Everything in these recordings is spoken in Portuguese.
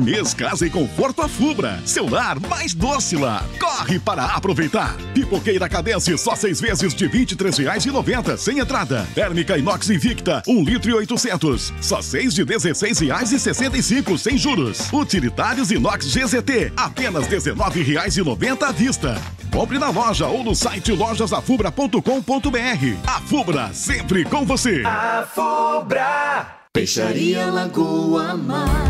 Mês Casa e Conforto a Fubra. Seu lar mais doce lá. Corre para aproveitar. Pipoqueira Cadence, só seis vezes de R$ 23,90 sem entrada. Térmica Inox Invicta, 1 litro e 800. Só seis de R$ 16,65 sem juros. Utilitários Inox GZT, apenas R$ 19,90 à vista. Compre na loja ou no site lojasafubra.com.br. A Fubra, sempre com você. A Fubra. Peixaria Lagoa Mar.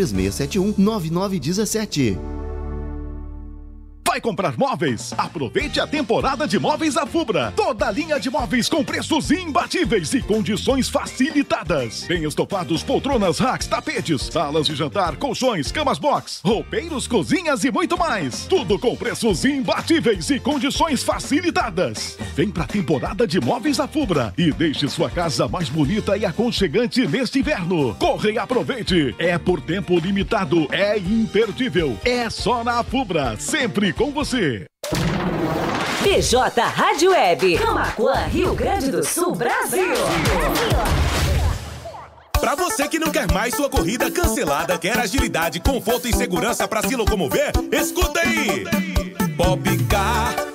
3671 9917. Vai comprar móveis? Aproveite a temporada de móveis da Fubra. Toda a linha de móveis com preços imbatíveis e condições facilitadas. Tem estofados, poltronas, racks, tapetes, salas de jantar, colchões, camas box, roupeiros, cozinhas e muito mais. Tudo com preços imbatíveis e condições facilitadas. Vem pra temporada de móveis da Fubra e deixe sua casa mais bonita e aconchegante neste inverno. Corre e aproveite. É por tempo limitado, é imperdível. É só na Fubra, sempre com você. BJ Rádio Web, Camacuã, Rio Grande do Sul, Brasil. Pra você que não quer mais sua corrida cancelada, quer agilidade, conforto e segurança para se locomover, escuta aí! Popcar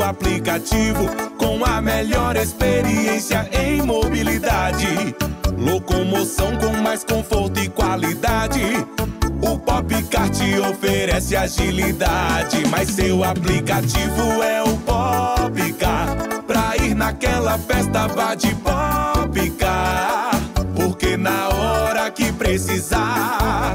aplicativo com a melhor experiência em mobilidade. Locomoção com mais conforto e qualidade. O Popcar te oferece agilidade, mas seu aplicativo é o Popcar. Pra ir naquela festa, vá de Popcar. Porque na hora que precisar,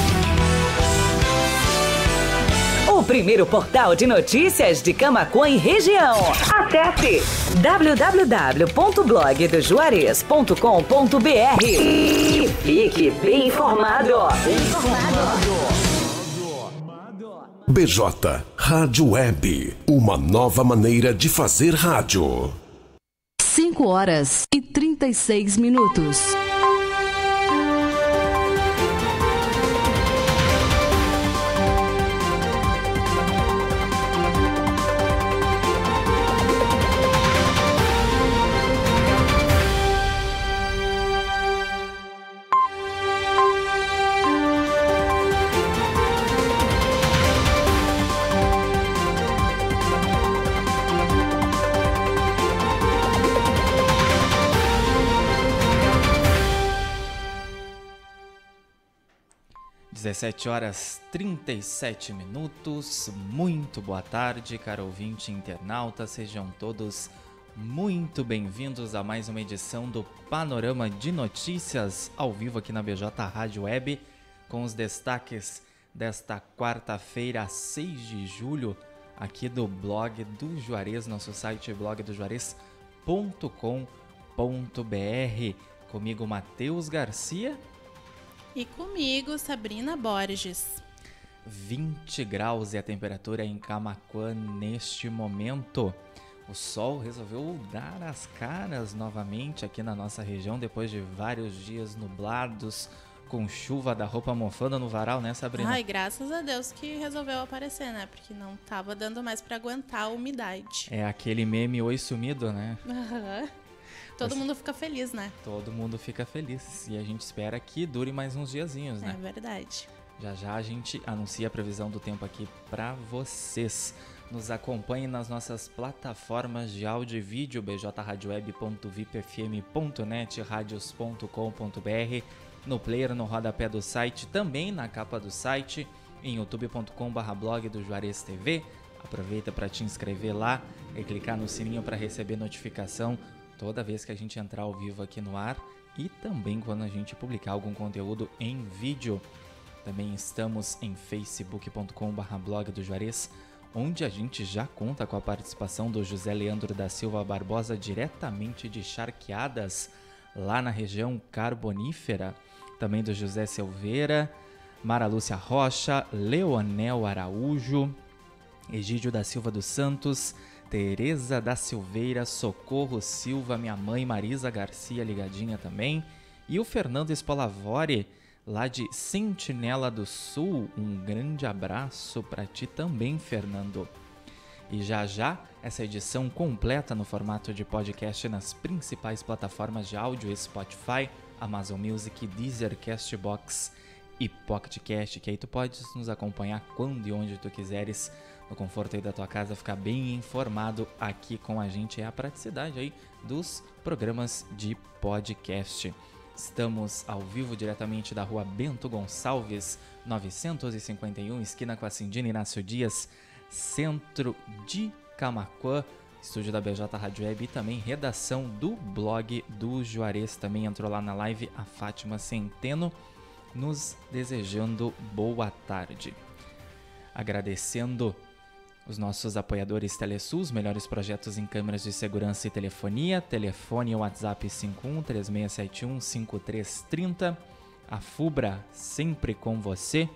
O primeiro portal de notícias de Camacuã e região. Acesse www.blogdojuarez.com.br e fique bem informado. Bem informado. BJ Rádio Web, uma nova maneira de fazer rádio. 5 horas e 36 minutos. Dezessete horas 37 minutos. Muito boa tarde, caro ouvinte internauta. Sejam todos muito bem-vindos a mais uma edição do Panorama de Notícias ao vivo aqui na BJ Rádio Web, com os destaques desta quarta-feira, 6 de julho, aqui do blog do Juarez, nosso site blogdojuarez.com.br. Comigo, Matheus Garcia. E comigo, Sabrina Borges. 20 graus e a temperatura em Camaquã neste momento. O sol resolveu dar as caras novamente aqui na nossa região depois de vários dias nublados, com chuva da roupa mofando no varal, né, Sabrina? Ai, graças a Deus que resolveu aparecer, né? Porque não tava dando mais para aguentar a umidade. É aquele meme oi sumido, né? Aham. Todo mundo fica feliz, né? Todo mundo fica feliz e a gente espera que dure mais uns diazinhos, É né? verdade. Já já a gente anuncia a previsão do tempo aqui pra vocês. Nos acompanhe nas nossas plataformas de áudio e vídeo, bjradioweb.vipfm.net, radios.com.br, no player no rodapé do site, também na capa do site, em youtube.com.br blog do Juarez TV. Aproveita para te inscrever lá e clicar no sininho para receber notificação toda vez que a gente entrar ao vivo aqui no ar e também quando a gente publicar algum conteúdo em vídeo. Também estamos em facebook.com.br blog do Juarez onde a gente já conta com a participação do José Leandro da Silva Barbosa diretamente de Charqueadas, lá na região carbonífera, também do José Silveira, Mara Lúcia Rocha, Leonel Araújo, Egídio da Silva dos Santos, Tereza da Silveira, Socorro Silva, minha mãe Marisa Garcia ligadinha também, e o Fernando Spolavore, lá de Sentinela do Sul. Um grande abraço para ti também, Fernando. E já já, essa edição completa no formato de podcast nas principais plataformas de áudio Spotify, Amazon Music, Deezer, Castbox e PocketCast, que aí tu podes nos acompanhar quando e onde tu quiseres, no conforto aí da tua casa, ficar bem informado aqui com a gente. É a praticidade aí dos programas de podcast. Estamos ao vivo diretamente da rua Bento Gonçalves, 951, esquina com a Cindina Inácio Dias, centro de Camacuã, estúdio da BJ Rádio Web e também redação do blog do Juarez. Também entrou lá na live a Fátima Centeno, nos desejando boa tarde. Agradecendo os nossos apoiadores Telesul, melhores projetos em câmeras de segurança e telefonia. Telefone WhatsApp 51 3671 5330. A Fubra sempre com você.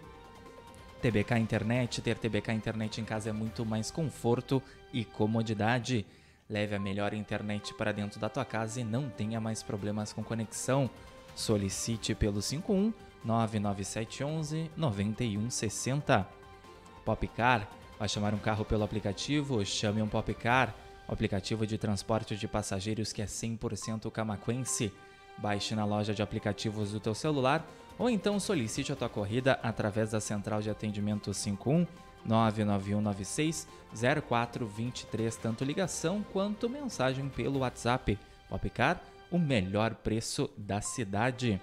TBK Internet, ter TBK Internet em casa é muito mais conforto e comodidade. Leve a melhor internet para dentro da tua casa e não tenha mais problemas com conexão. Solicite pelo 51 99711 9160. Popcar Vai chamar um carro pelo aplicativo? Chame um Popcar, o aplicativo de transporte de passageiros que é 100% camaquense. Baixe na loja de aplicativos do teu celular ou então solicite a tua corrida através da central de atendimento 51 99196 0423, tanto ligação quanto mensagem pelo WhatsApp. Popcar, o melhor preço da cidade.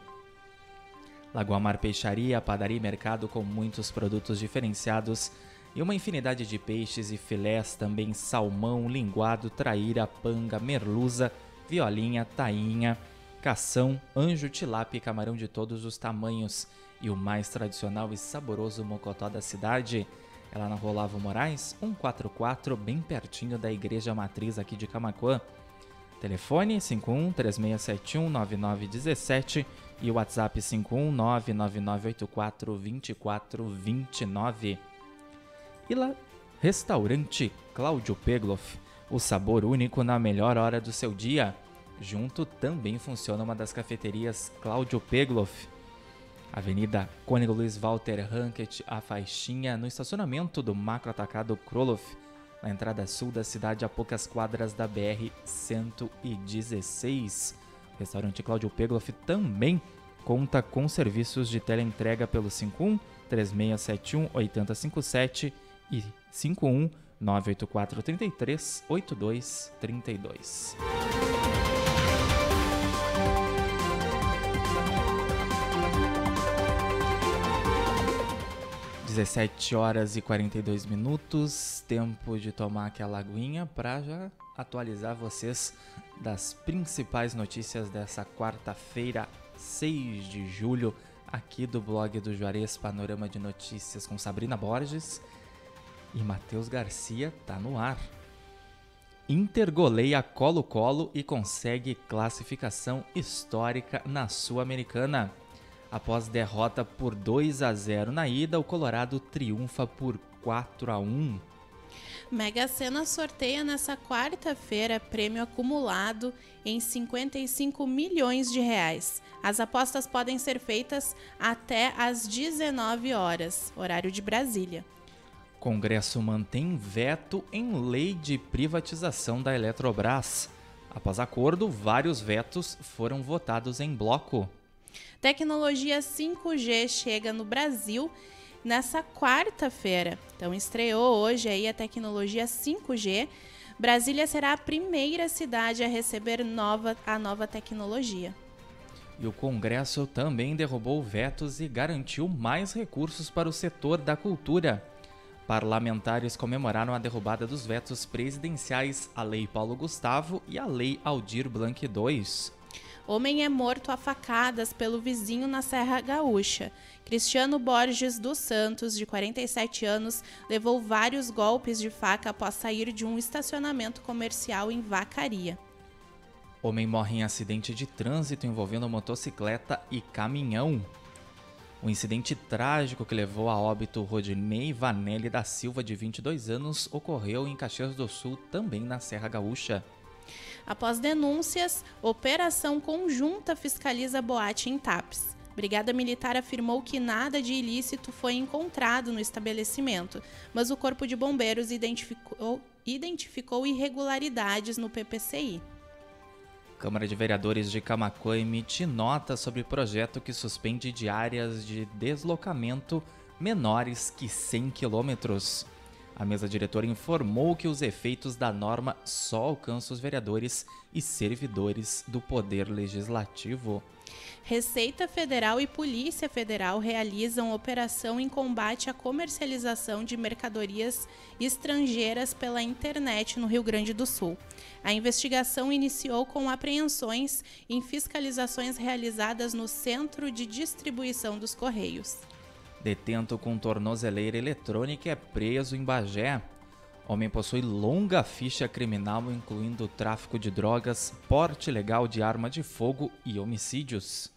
Lagoa Mar Peixaria, padaria e mercado com muitos produtos diferenciados e uma infinidade de peixes e filés, também salmão, linguado, traíra, panga, merluza, violinha, tainha, cação, anjo, tilápia e camarão de todos os tamanhos. E o mais tradicional e saboroso mocotó da cidade é na Rolavo Moraes, 144, bem pertinho da Igreja Matriz aqui de Camacuã. Telefone 51 3671 9917 e o WhatsApp 51 99984 2429. E lá, restaurante Cláudio Pegloff, o sabor único na melhor hora do seu dia. Junto também funciona uma das cafeterias Cláudio Pegloff. Avenida Cônigo Luiz Walter Hankett, a faixinha no estacionamento do macro atacado Kroloff, na entrada sul da cidade a poucas quadras da BR 116. O restaurante Cláudio Pegloff também conta com serviços de teleentrega pelo 51 3671 8057 e 51 984 33 82 32. Dezessete horas e 42 minutos, tempo de tomar aquela aguinha para já atualizar vocês das principais notícias dessa quarta-feira, 6 de julho, aqui do blog do Juarez Panorama de Notícias com Sabrina Borges e Matheus Garcia tá no ar. Inter goleia Colo-Colo e consegue classificação histórica na Sul-Americana. Após derrota por 2 a 0 na ida, o Colorado triunfa por 4 a 1. Mega Sena sorteia nessa quarta-feira prêmio acumulado em 55 milhões de reais. As apostas podem ser feitas até às 19 horas, horário de Brasília. Congresso mantém veto em lei de privatização da Eletrobras. Após acordo, vários vetos foram votados em bloco. Tecnologia 5G chega no Brasil nessa quarta-feira. Então estreou hoje aí a tecnologia 5G. Brasília será a primeira cidade a receber nova, a nova tecnologia. E o Congresso também derrubou vetos e garantiu mais recursos para o setor da cultura. Parlamentares comemoraram a derrubada dos vetos presidenciais à Lei Paulo Gustavo e à Lei Aldir Blanc II. Homem é morto a facadas pelo vizinho na Serra Gaúcha. Cristiano Borges dos Santos, de 47 anos, levou vários golpes de faca após sair de um estacionamento comercial em Vacaria. Homem morre em acidente de trânsito envolvendo motocicleta e caminhão. O incidente trágico que levou a óbito Rodinei Vanelli da Silva, de 22 anos, ocorreu em Caxias do Sul, também na Serra Gaúcha. Após denúncias, operação conjunta fiscaliza boate em TAPS. Brigada Militar afirmou que nada de ilícito foi encontrado no estabelecimento, mas o Corpo de Bombeiros identificou, identificou irregularidades no PPCI. Câmara de Vereadores de Camacuã emite nota sobre projeto que suspende diárias de deslocamento menores que 100 quilômetros. A mesa diretora informou que os efeitos da norma só alcançam os vereadores e servidores do Poder Legislativo. Receita Federal e Polícia Federal realizam operação em combate à comercialização de mercadorias estrangeiras pela internet no Rio Grande do Sul. A investigação iniciou com apreensões em fiscalizações realizadas no Centro de Distribuição dos Correios. Detento com tornozeleira eletrônica é preso em Bagé. Homem possui longa ficha criminal, incluindo tráfico de drogas, porte ilegal de arma de fogo e homicídios.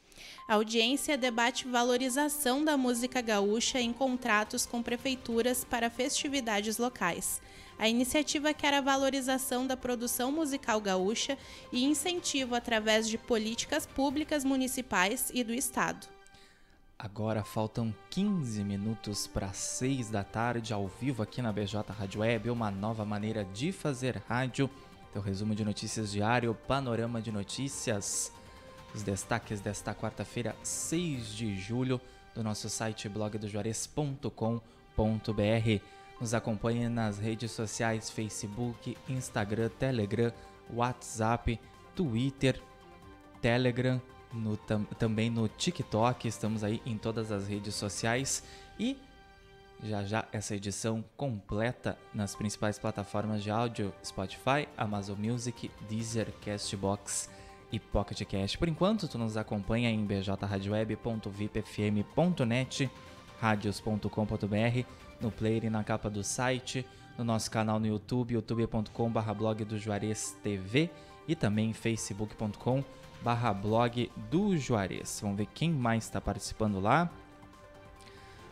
A audiência debate valorização da música gaúcha em contratos com prefeituras para festividades locais. A iniciativa quer a valorização da produção musical gaúcha e incentivo através de políticas públicas municipais e do Estado. Agora faltam 15 minutos para 6 da tarde, ao vivo aqui na BJ Rádio Web, uma nova maneira de fazer rádio. Teu resumo de notícias diário, panorama de notícias. Os destaques desta quarta-feira, 6 de julho, do nosso site blogdojuarez.com.br. Nos acompanhe nas redes sociais Facebook, Instagram, Telegram, WhatsApp, Twitter, Telegram, no, tam, também no TikTok, estamos aí em todas as redes sociais e já já essa edição completa nas principais plataformas de áudio: Spotify, Amazon Music, Deezer, Castbox e Pocket Cast. Por enquanto, tu nos acompanha em bjradioweb.vipfm.net, radios.com.br, no player e na capa do site, no nosso canal no YouTube, youtube.com/blog do Juarez TV e também facebook.com barra blog do Juarez. Vamos ver quem mais está participando lá.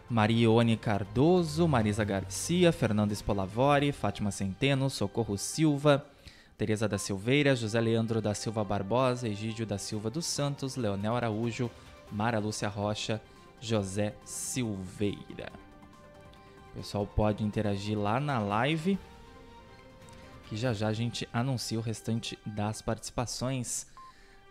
Marione Cardoso, Marisa Garcia, Fernanda Spolavori, Fátima Centeno, Socorro Silva, Tereza da Silveira, José Leandro da Silva Barbosa, Egídio da Silva dos Santos, Leonel Araújo, Mara Lúcia Rocha, José Silveira. O pessoal pode interagir lá na live, que já já a gente anuncia o restante das participações.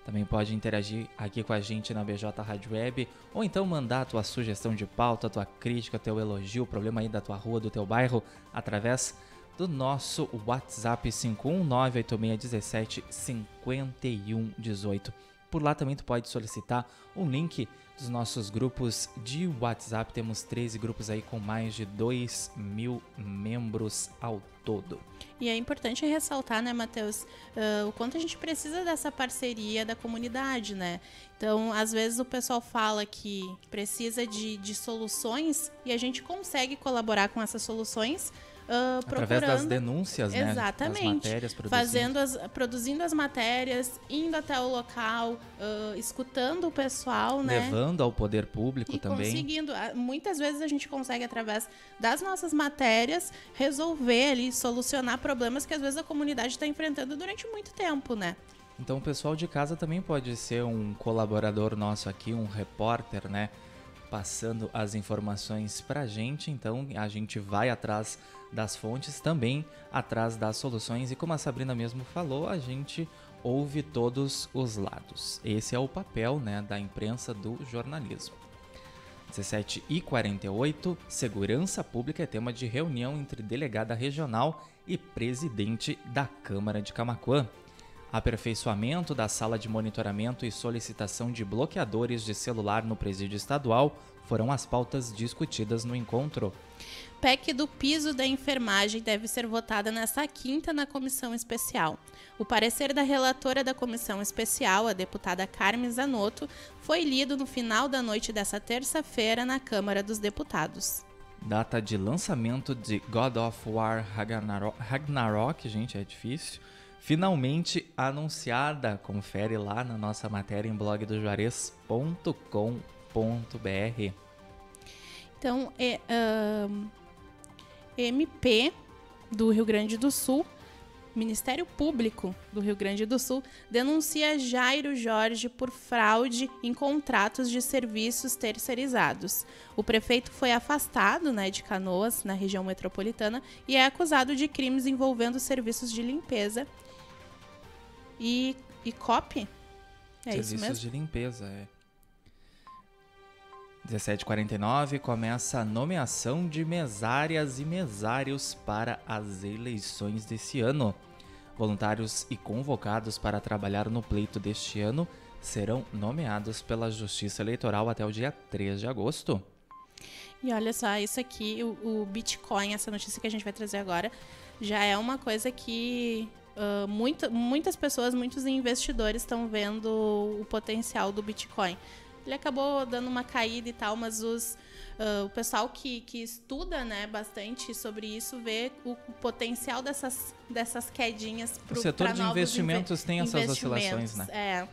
Também pode interagir aqui com a gente na BJ Rádio Web, ou então mandar a tua sugestão de pauta, tua crítica, teu elogio, o problema aí da tua rua, do teu bairro, através do nosso WhatsApp 51986175118. Por lá também tu pode solicitar um link dos nossos grupos de WhatsApp. Temos 13 grupos aí com mais de 2 mil membros ao todo. E é importante ressaltar, né, Matheus, uh, o quanto a gente precisa dessa parceria da comunidade, né? Então, às vezes o pessoal fala que precisa de, de soluções e a gente consegue colaborar com essas soluções Uh, Através das denúncias, né? Exatamente. matérias, produzindo. Fazendo as, produzindo as matérias, indo até o local, uh, escutando o pessoal, né? Levando ao poder público e também. conseguindo. Muitas vezes a gente consegue, através das nossas matérias, resolver ali, solucionar problemas que às vezes a comunidade está enfrentando durante muito tempo, né? Então o pessoal de casa também pode ser um colaborador nosso aqui, um repórter, né? Passando as informações pra gente, então a gente vai atrás das fontes, também atrás das soluções. E como a Sabrina mesmo falou, a gente ouve todos os lados. Esse é o papel né, da imprensa do jornalismo. 17 e 48, segurança pública é tema de reunião entre delegada regional e presidente da Câmara de Camacuã. Aperfeiçoamento da sala de monitoramento e solicitação de bloqueadores de celular no presídio estadual foram as pautas discutidas no encontro. PEC do piso da enfermagem deve ser votada nesta quinta na comissão especial. O parecer da relatora da comissão especial, a deputada Carmen Zanotto, foi lido no final da noite dessa terça-feira na Câmara dos Deputados. Data de lançamento de God of War Ragnarok, Ragnarok gente, é difícil. Finalmente anunciada. Confere lá na nossa matéria em blogdojuarez.com.br. Então, é, MP do Rio Grande do Sul, Ministério Público do Rio Grande do Sul, denuncia Jairo Jorge por fraude em contratos de serviços terceirizados. O prefeito foi afastado né, de Canoas, na região metropolitana, e é acusado de crimes envolvendo serviços de limpeza e, e COP. É serviços isso mesmo? de limpeza, é. 1749 começa a nomeação de mesárias e mesários para as eleições desse ano. Voluntários e convocados para trabalhar no pleito deste ano serão nomeados pela Justiça Eleitoral até o dia 3 de agosto. E olha só, isso aqui, o, o Bitcoin, essa notícia que a gente vai trazer agora, já é uma coisa que uh, muitas pessoas, muitos investidores estão vendo o potencial do Bitcoin ele acabou dando uma caída e tal, mas os, uh, o pessoal que, que estuda né, bastante sobre isso vê o, o potencial dessas, dessas quedinhas para O setor de investimentos tem essas oscilações, né? É.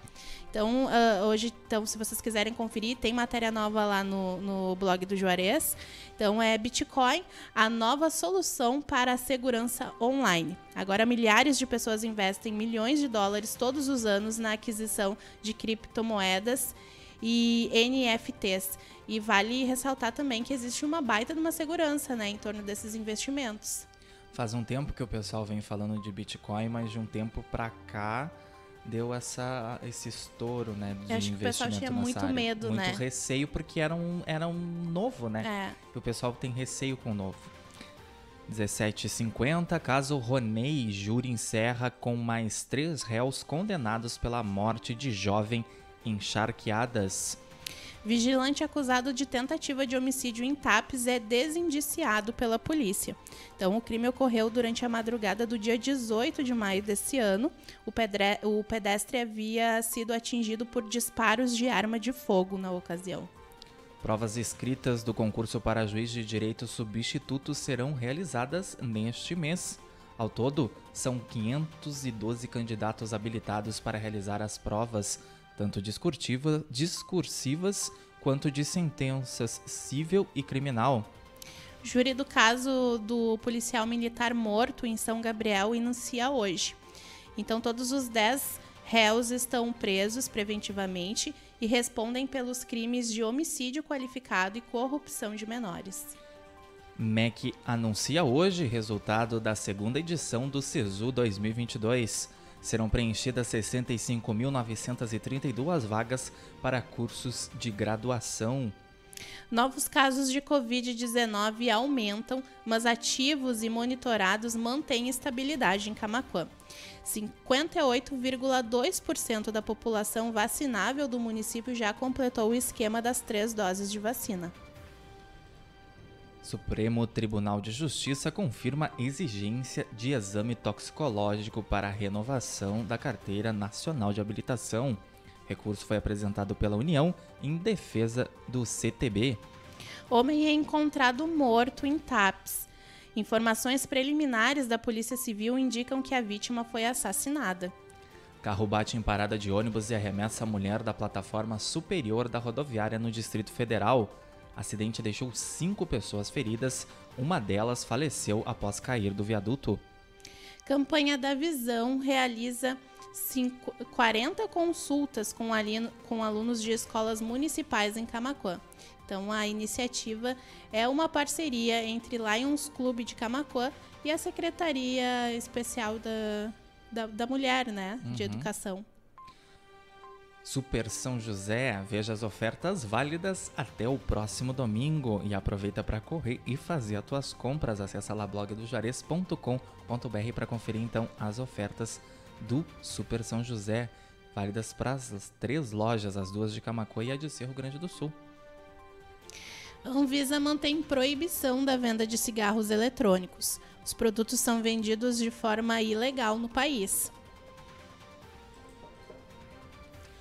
Então, uh, hoje, então, se vocês quiserem conferir, tem matéria nova lá no, no blog do Juarez. Então, é Bitcoin, a nova solução para a segurança online. Agora, milhares de pessoas investem milhões de dólares todos os anos na aquisição de criptomoedas e NFTs. E vale ressaltar também que existe uma baita de uma segurança né, em torno desses investimentos. Faz um tempo que o pessoal vem falando de Bitcoin, mas de um tempo para cá deu essa, esse estouro, né, de Eu acho investimento que o pessoal tinha muito área. medo, muito né? Muito receio porque era um, era um novo, né? É. O pessoal tem receio com o novo. 1750, caso Ronei, júri encerra com mais três réus condenados pela morte de jovem encharqueadas. Vigilante acusado de tentativa de homicídio em Tapes é desindiciado pela polícia. Então, o crime ocorreu durante a madrugada do dia 18 de maio desse ano. O, pedre... o pedestre havia sido atingido por disparos de arma de fogo na ocasião. Provas escritas do concurso para juiz de direito substituto serão realizadas neste mês. Ao todo, são 512 candidatos habilitados para realizar as provas tanto discursiva, discursivas quanto de sentenças civil e criminal. Júri do caso do policial militar morto em São Gabriel inicia hoje. Então, todos os 10 réus estão presos preventivamente e respondem pelos crimes de homicídio qualificado e corrupção de menores. MEC anuncia hoje resultado da segunda edição do SISU 2022 serão preenchidas 65.932 vagas para cursos de graduação. Novos casos de Covid-19 aumentam, mas ativos e monitorados mantêm estabilidade em Camaquã. 58,2% da população vacinável do município já completou o esquema das três doses de vacina. Supremo Tribunal de Justiça confirma exigência de exame toxicológico para a renovação da Carteira Nacional de Habilitação. Recurso foi apresentado pela União em defesa do CTB. Homem é encontrado morto em TAPS. Informações preliminares da Polícia Civil indicam que a vítima foi assassinada. Carro bate em parada de ônibus e arremessa a mulher da plataforma superior da rodoviária no Distrito Federal. Acidente deixou cinco pessoas feridas, uma delas faleceu após cair do viaduto. Campanha da Visão realiza 40 consultas com, alino, com alunos de escolas municipais em Camacuã. Então, a iniciativa é uma parceria entre Lions Clube de Camacuã e a Secretaria Especial da, da, da Mulher, né, de uhum. Educação. Super São José, veja as ofertas válidas até o próximo domingo e aproveita para correr e fazer as tuas compras. Acesse lá blogdojares.com.br para conferir então as ofertas do Super São José, válidas para as três lojas, as duas de Camacuã e a de Cerro Grande do Sul. Anvisa mantém proibição da venda de cigarros eletrônicos. Os produtos são vendidos de forma ilegal no país.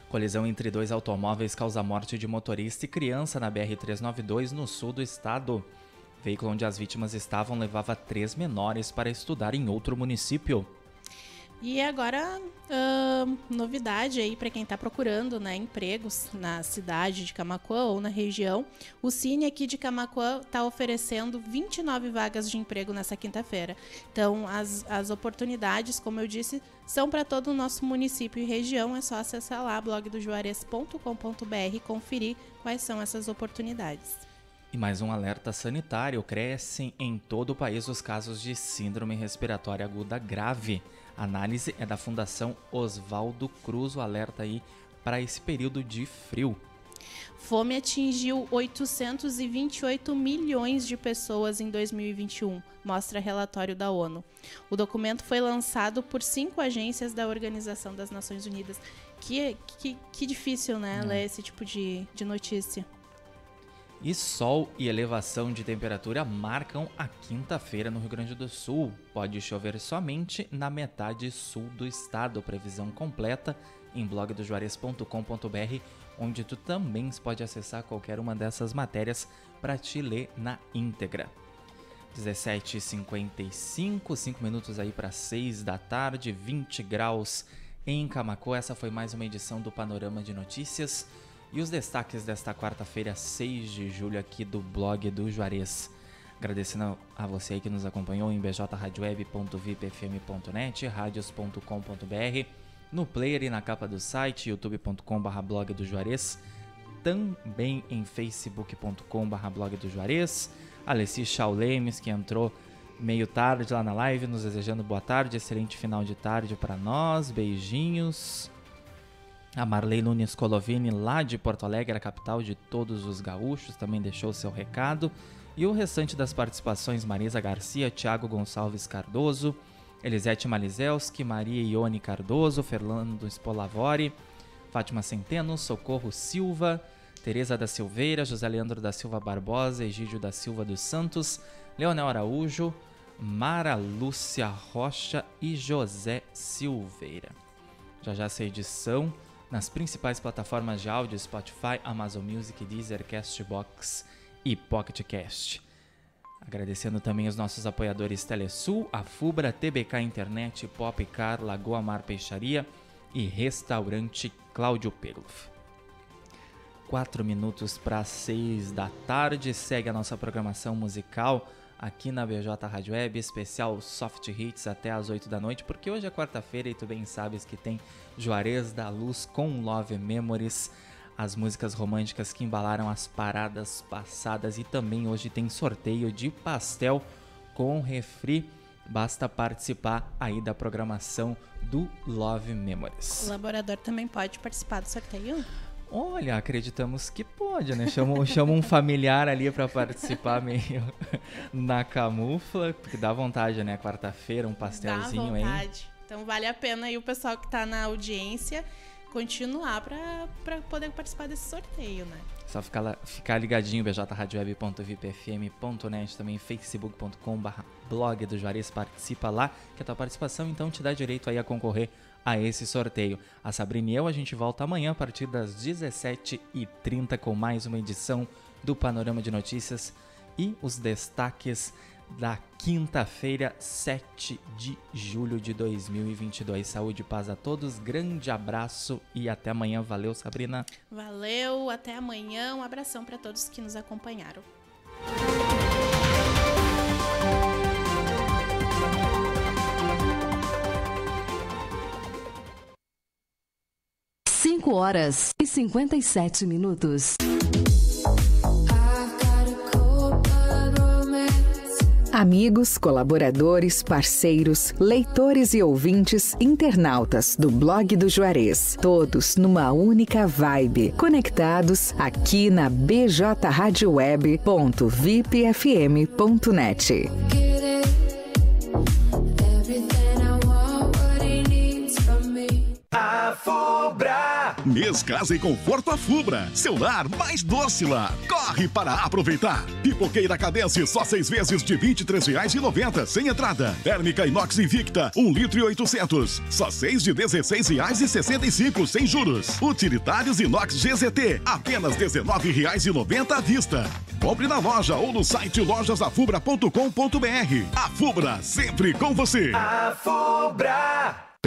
Colisão entre dois automóveis causa morte de motorista e criança na BR-392 no sul do estado. Veículo onde as vítimas estavam levava três menores para estudar em outro município. E agora, uh, novidade aí para quem está procurando né, empregos na cidade de Camacuã ou na região. O Cine aqui de Camacuã está oferecendo 29 vagas de emprego nessa quinta-feira. Então, as, as oportunidades, como eu disse, são para todo o nosso município e região. É só acessar lá blogdojuarez.com.br e conferir quais são essas oportunidades. E mais um alerta sanitário: crescem em todo o país os casos de síndrome respiratória aguda grave. A análise é da Fundação Oswaldo Cruz, o alerta aí para esse período de frio. Fome atingiu 828 milhões de pessoas em 2021, mostra relatório da ONU. O documento foi lançado por cinco agências da Organização das Nações Unidas. Que, que, que difícil, né, é. ler esse tipo de, de notícia. E sol e elevação de temperatura marcam a quinta-feira no Rio Grande do Sul. Pode chover somente na metade sul do estado. Previsão completa em blogdojuarez.com.br, onde tu também pode acessar qualquer uma dessas matérias para te ler na íntegra. 17h55, 5 minutos aí para 6 da tarde, 20 graus em Camacô. Essa foi mais uma edição do Panorama de Notícias. E os destaques desta quarta-feira, 6 de julho, aqui do blog do Juarez. Agradecendo a você aí que nos acompanhou em bjradioweb.vipfm.net, radios.com.br, no player e na capa do site, youtube.com.br blog do Juarez, também em facebook.com.br blog do Juarez, Alessi Chaulemes, que entrou meio tarde lá na live, nos desejando boa tarde, excelente final de tarde para nós, beijinhos. A Marley Nunes Colovini, lá de Porto Alegre, a capital de todos os gaúchos, também deixou seu recado. E o restante das participações: Marisa Garcia, Thiago Gonçalves Cardoso, Elisete Malizelski, Maria Ione Cardoso, Fernando Spolavori, Fátima Centeno, Socorro Silva, Tereza da Silveira, José Leandro da Silva Barbosa, Egídio da Silva dos Santos, Leonel Araújo, Mara Lúcia Rocha e José Silveira. Já já essa edição nas principais plataformas de áudio Spotify, Amazon Music, Deezer, Castbox e PocketCast. Agradecendo também os nossos apoiadores Telesul, a Fubra, TBK Internet, Popcar, Lagoa Mar Peixaria e Restaurante Cláudio Pegloff. 4 minutos para 6 da tarde, segue a nossa programação musical aqui na BJ Rádio Web, especial Soft Hits até as 8 da noite, porque hoje é quarta-feira e tu bem sabes que tem Juarez da Luz com Love Memories, as músicas românticas que embalaram as paradas passadas e também hoje tem sorteio de pastel com refri. Basta participar aí da programação do Love Memories. O colaborador também pode participar do sorteio? Olha, acreditamos que pode, né? Chama, chama um familiar ali para participar meio na camufla, porque dá vontade, né? Quarta-feira, um pastelzinho aí. Dá vontade. Aí. Então vale a pena aí o pessoal que tá na audiência continuar para poder participar desse sorteio, né? Só ficar, lá, ficar ligadinho, bjradioweb.vipfm.net, também facebook.com.br blog do Juarez, participa lá, que a tua participação então te dá direito aí a concorrer a esse sorteio. A Sabrina e eu, a gente volta amanhã a partir das 17h30 com mais uma edição do Panorama de Notícias e os destaques da quinta-feira, 7 de julho de 2022. Saúde e paz a todos, grande abraço e até amanhã. Valeu, Sabrina. Valeu, até amanhã. Um abração para todos que nos acompanharam. 5 horas e 57 minutos. Amigos, colaboradores, parceiros, leitores e ouvintes, internautas do blog do Juarez, todos numa única vibe, conectados aqui na bjradioweb.vipfm.net. A Fubra. Mês Casa e Conforto a Fubra. Seu lar mais doce lá. Corre para aproveitar. Pipoqueira Cadence só seis vezes de R$ 23,90 sem entrada. Térmica Inox Invicta, 1 litro e 800. Só seis de R$ 16,65 sem juros. Utilitários Inox GZT, apenas R$ 19,90 à vista. Compre na loja ou no site lojasafubra.com.br. A Fubra, sempre com você. A Fubra.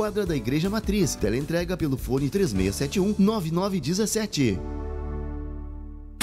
quadra da Igreja Matriz. Teleentrega pelo fone 3671 9917.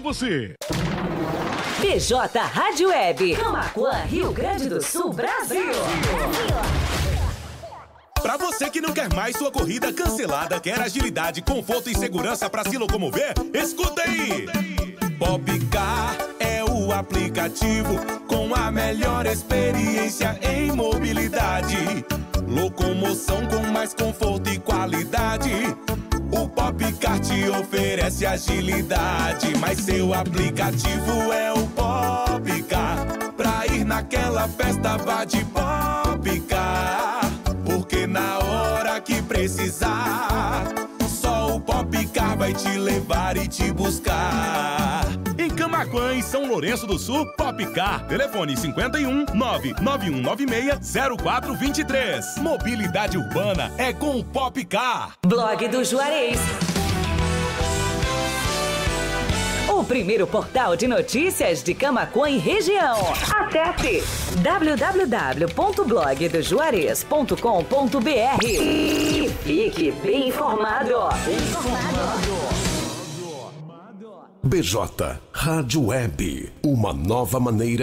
você. PJ Rádio Web. Camacuã, Rio Grande do Sul, Brasil. Pra você que não quer mais sua corrida cancelada, quer agilidade, conforto e segurança pra se locomover, escuta aí! Popcar é o aplicativo com a melhor experiência em mobilidade. Locomoção com mais conforto e qualidade. Te oferece agilidade, mas seu aplicativo é o Popcar. Pra ir naquela festa, vá de Popcar. Porque na hora que precisar, só o Popcar vai te levar e te buscar. Em Camaquã e São Lourenço do Sul, Popcar. Telefone 51 99196 0423. Mobilidade urbana é com o Popcar. Blog do Juarez. O primeiro portal de notícias de Camacuã e região. Acesse www.blogdojuarez.com.br e fique bem informado. BJ Rádio Web, uma nova maneira